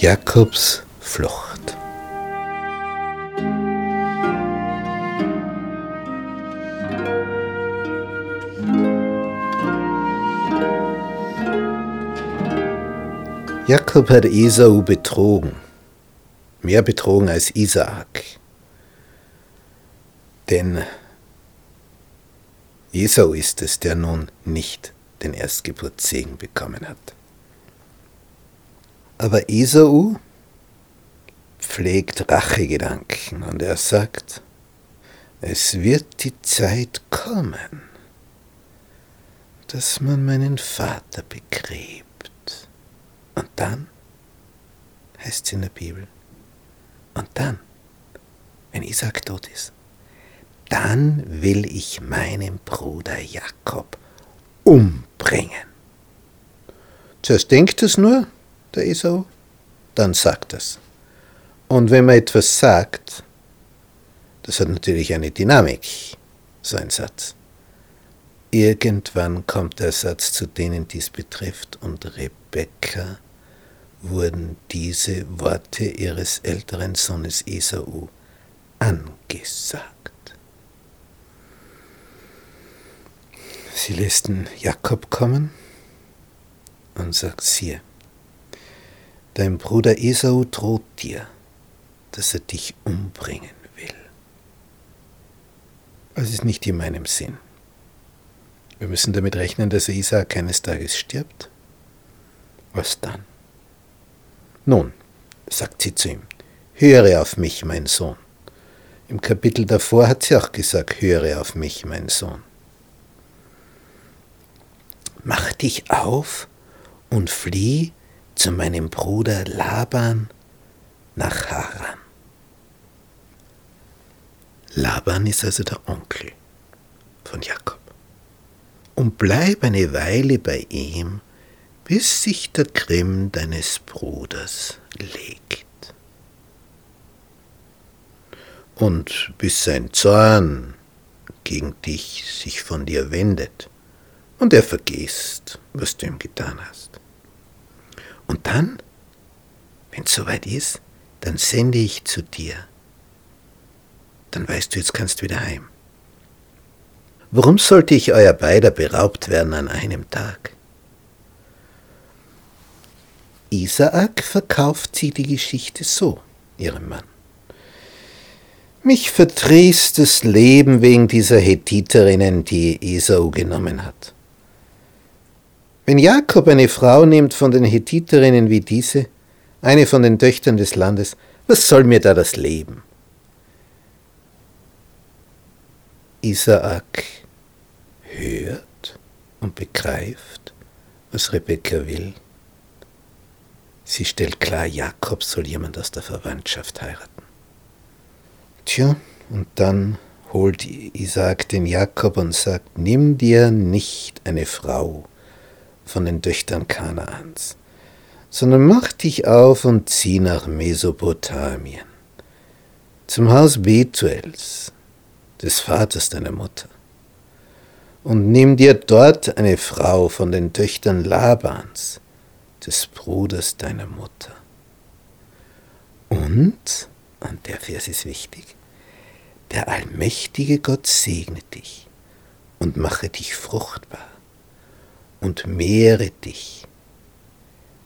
Jakobs Flucht. Jakob hat Esau betrogen, mehr betrogen als Isaak. Denn Esau ist es, der nun nicht den Erstgeburtssegen bekommen hat. Aber Esau pflegt Rachegedanken und er sagt, es wird die Zeit kommen, dass man meinen Vater begräbt. Und dann, heißt es in der Bibel, und dann, wenn Isaac tot ist, dann will ich meinen Bruder Jakob umbringen. Zuerst denkt es nur, der Esau, dann sagt es. Und wenn man etwas sagt, das hat natürlich eine Dynamik, so ein Satz. Irgendwann kommt der Satz zu denen, dies betrifft, und Rebekka wurden diese Worte ihres älteren Sohnes Esau angesagt. Sie lässt den Jakob kommen und sagt, siehe, Dein Bruder Esau droht dir, dass er dich umbringen will. Das ist nicht in meinem Sinn. Wir müssen damit rechnen, dass Isaac eines Tages stirbt. Was dann? Nun, sagt sie zu ihm, höre auf mich, mein Sohn. Im Kapitel davor hat sie auch gesagt, höre auf mich, mein Sohn. Mach dich auf und flieh zu meinem Bruder Laban nach Haran. Laban ist also der Onkel von Jakob. Und bleib eine Weile bei ihm, bis sich der Grimm deines Bruders legt. Und bis sein Zorn gegen dich sich von dir wendet und er vergisst, was du ihm getan hast. Und dann, wenn es soweit ist, dann sende ich zu dir. Dann weißt du, jetzt kannst du wieder heim. Warum sollte ich euer beider beraubt werden an einem Tag? Isaak verkauft sie die Geschichte so, ihrem Mann. Mich verdrießt das Leben wegen dieser Hethiterinnen, die Esau genommen hat. Wenn Jakob eine Frau nimmt von den Hethiterinnen wie diese, eine von den Töchtern des Landes, was soll mir da das Leben? Isaak hört und begreift, was Rebekka will. Sie stellt klar, Jakob soll jemand aus der Verwandtschaft heiraten. Tja, und dann holt Isaak den Jakob und sagt, nimm dir nicht eine Frau von den Töchtern Kanaans, sondern mach dich auf und zieh nach Mesopotamien, zum Haus Betuels, des Vaters deiner Mutter, und nimm dir dort eine Frau von den Töchtern Labans, des Bruders deiner Mutter. Und, und der Vers ist wichtig, der allmächtige Gott segne dich und mache dich fruchtbar und mehre dich,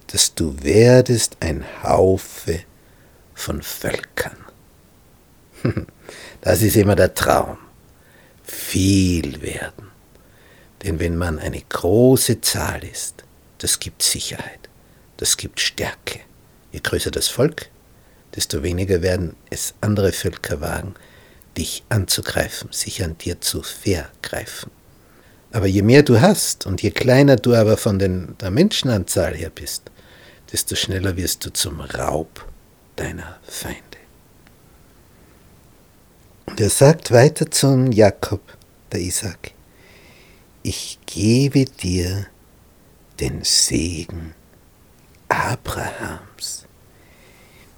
dass du werdest ein Haufe von Völkern. Das ist immer der Traum. Viel werden. Denn wenn man eine große Zahl ist, das gibt Sicherheit, das gibt Stärke. Je größer das Volk, desto weniger werden es andere Völker wagen, dich anzugreifen, sich an dir zu vergreifen. Aber je mehr du hast und je kleiner du aber von den, der Menschenanzahl her bist, desto schneller wirst du zum Raub deiner Feinde. Und er sagt weiter zum Jakob, der Isaac, ich gebe dir den Segen Abrahams,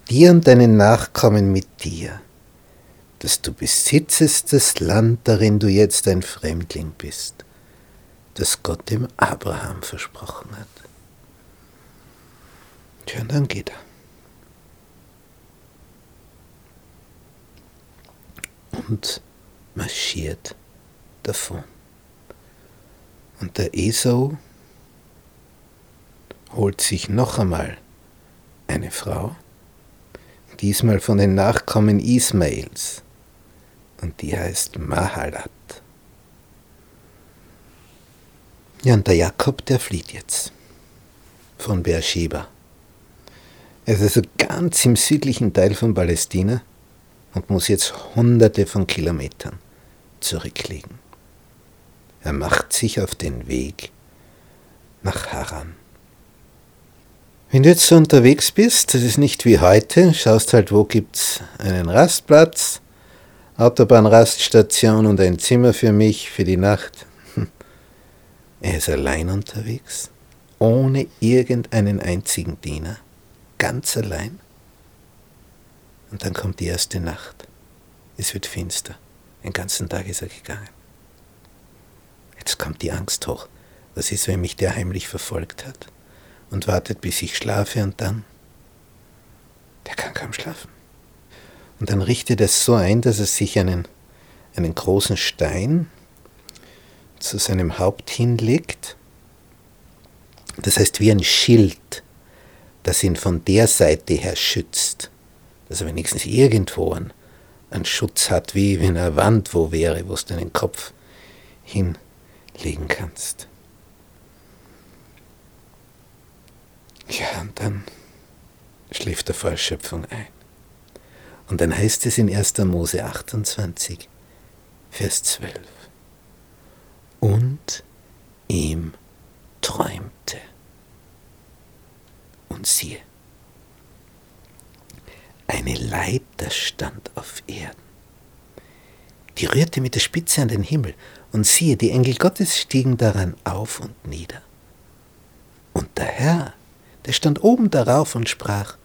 dir und deinen Nachkommen mit dir, dass du besitzest das Land, darin du jetzt ein Fremdling bist das Gott dem Abraham versprochen hat. Tja, und dann geht er. Und marschiert davon. Und der Esau holt sich noch einmal eine Frau, diesmal von den Nachkommen Ismaels. Und die heißt Mahalat. Ja, und der Jakob, der flieht jetzt von Beersheba. Er ist also ganz im südlichen Teil von Palästina und muss jetzt hunderte von Kilometern zurücklegen. Er macht sich auf den Weg nach Haran. Wenn du jetzt so unterwegs bist, das ist nicht wie heute, schaust halt, wo gibt's einen Rastplatz, Autobahnraststation und ein Zimmer für mich für die Nacht. Er ist allein unterwegs, ohne irgendeinen einzigen Diener, ganz allein. Und dann kommt die erste Nacht. Es wird finster. Den ganzen Tag ist er gegangen. Jetzt kommt die Angst hoch. Was ist, wenn mich der heimlich verfolgt hat und wartet, bis ich schlafe und dann? Der kann kaum schlafen. Und dann richtet er es so ein, dass er sich einen, einen großen Stein zu seinem Haupt hinlegt. Das heißt wie ein Schild, das ihn von der Seite her schützt. Dass er wenigstens irgendwo einen, einen Schutz hat, wie wenn eine Wand wo wäre, wo du deinen Kopf hin legen kannst. Ja, und dann schläft er vor Erschöpfung ein. Und dann heißt es in 1. Mose 28, Vers 12. Und ihm träumte. Und siehe, eine Leiter stand auf Erden. Die rührte mit der Spitze an den Himmel und siehe, die Engel Gottes stiegen daran auf und nieder. Und der Herr, der stand oben darauf und sprach,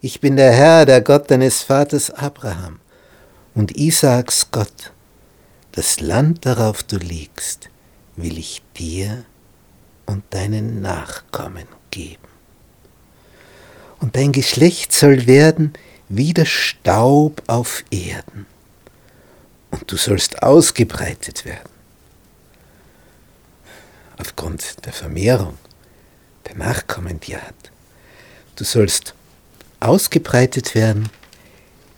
Ich bin der Herr, der Gott deines Vaters Abraham und Isaaks Gott. Das Land, darauf du liegst, will ich dir und deinen Nachkommen geben. Und dein Geschlecht soll werden wie der Staub auf Erden und du sollst ausgebreitet werden. Aufgrund der Vermehrung, der Nachkommen, die er hat. Du sollst ausgebreitet werden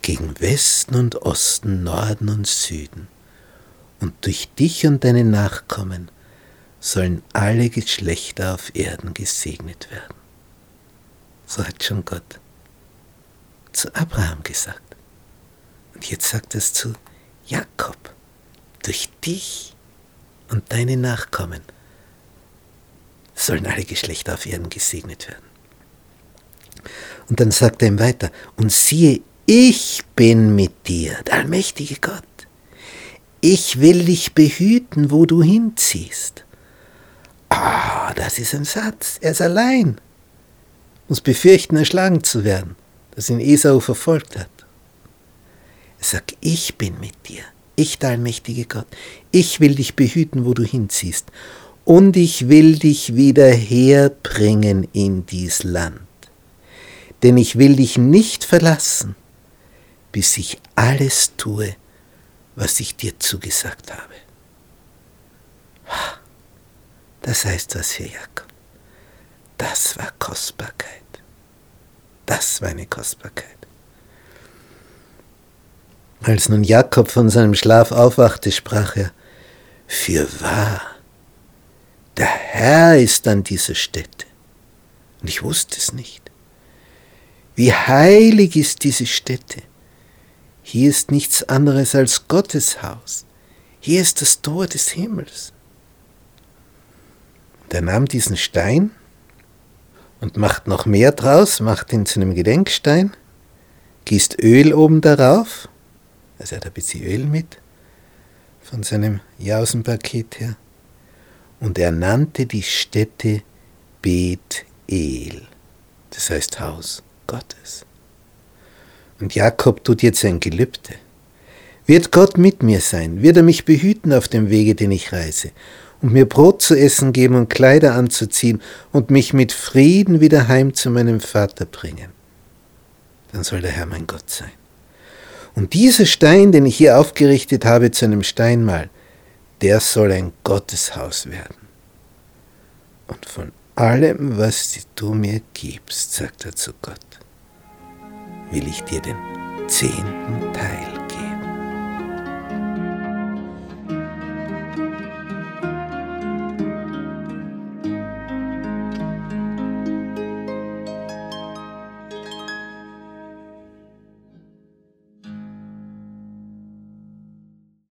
gegen Westen und Osten, Norden und Süden. Und durch dich und deine Nachkommen sollen alle Geschlechter auf Erden gesegnet werden. So hat schon Gott zu Abraham gesagt. Und jetzt sagt es zu Jakob, durch dich und deine Nachkommen sollen alle Geschlechter auf Erden gesegnet werden. Und dann sagt er ihm weiter, und siehe, ich bin mit dir, der allmächtige Gott. Ich will dich behüten, wo du hinziehst. Ah, das ist ein Satz. Er ist allein. Muss befürchten, erschlagen zu werden, dass ihn Esau verfolgt hat. Er sagt, ich bin mit dir, ich, der allmächtige Gott. Ich will dich behüten, wo du hinziehst. Und ich will dich wieder herbringen in dies Land. Denn ich will dich nicht verlassen, bis ich alles tue, was ich dir zugesagt habe. Das heißt was für Jakob. Das war Kostbarkeit. Das war eine Kostbarkeit. Als nun Jakob von seinem Schlaf aufwachte, sprach er, Für wahr, der Herr ist an dieser Stätte. Und ich wusste es nicht. Wie heilig ist diese Stätte. Hier ist nichts anderes als Gottes Haus. Hier ist das Tor des Himmels. Und er nahm diesen Stein und macht noch mehr draus, macht ihn zu einem Gedenkstein, gießt Öl oben darauf also er hat ein bisschen Öl mit von seinem Jausenpaket her. Und er nannte die Stätte Bet-El, das heißt Haus Gottes. Und Jakob tut jetzt ein Gelübde. Wird Gott mit mir sein? Wird er mich behüten auf dem Wege, den ich reise? Und mir Brot zu essen geben und Kleider anzuziehen und mich mit Frieden wieder heim zu meinem Vater bringen? Dann soll der Herr mein Gott sein. Und dieser Stein, den ich hier aufgerichtet habe zu einem Steinmal, der soll ein Gotteshaus werden. Und von allem, was du mir gibst, sagt er zu Gott, will ich dir den zehnten Teil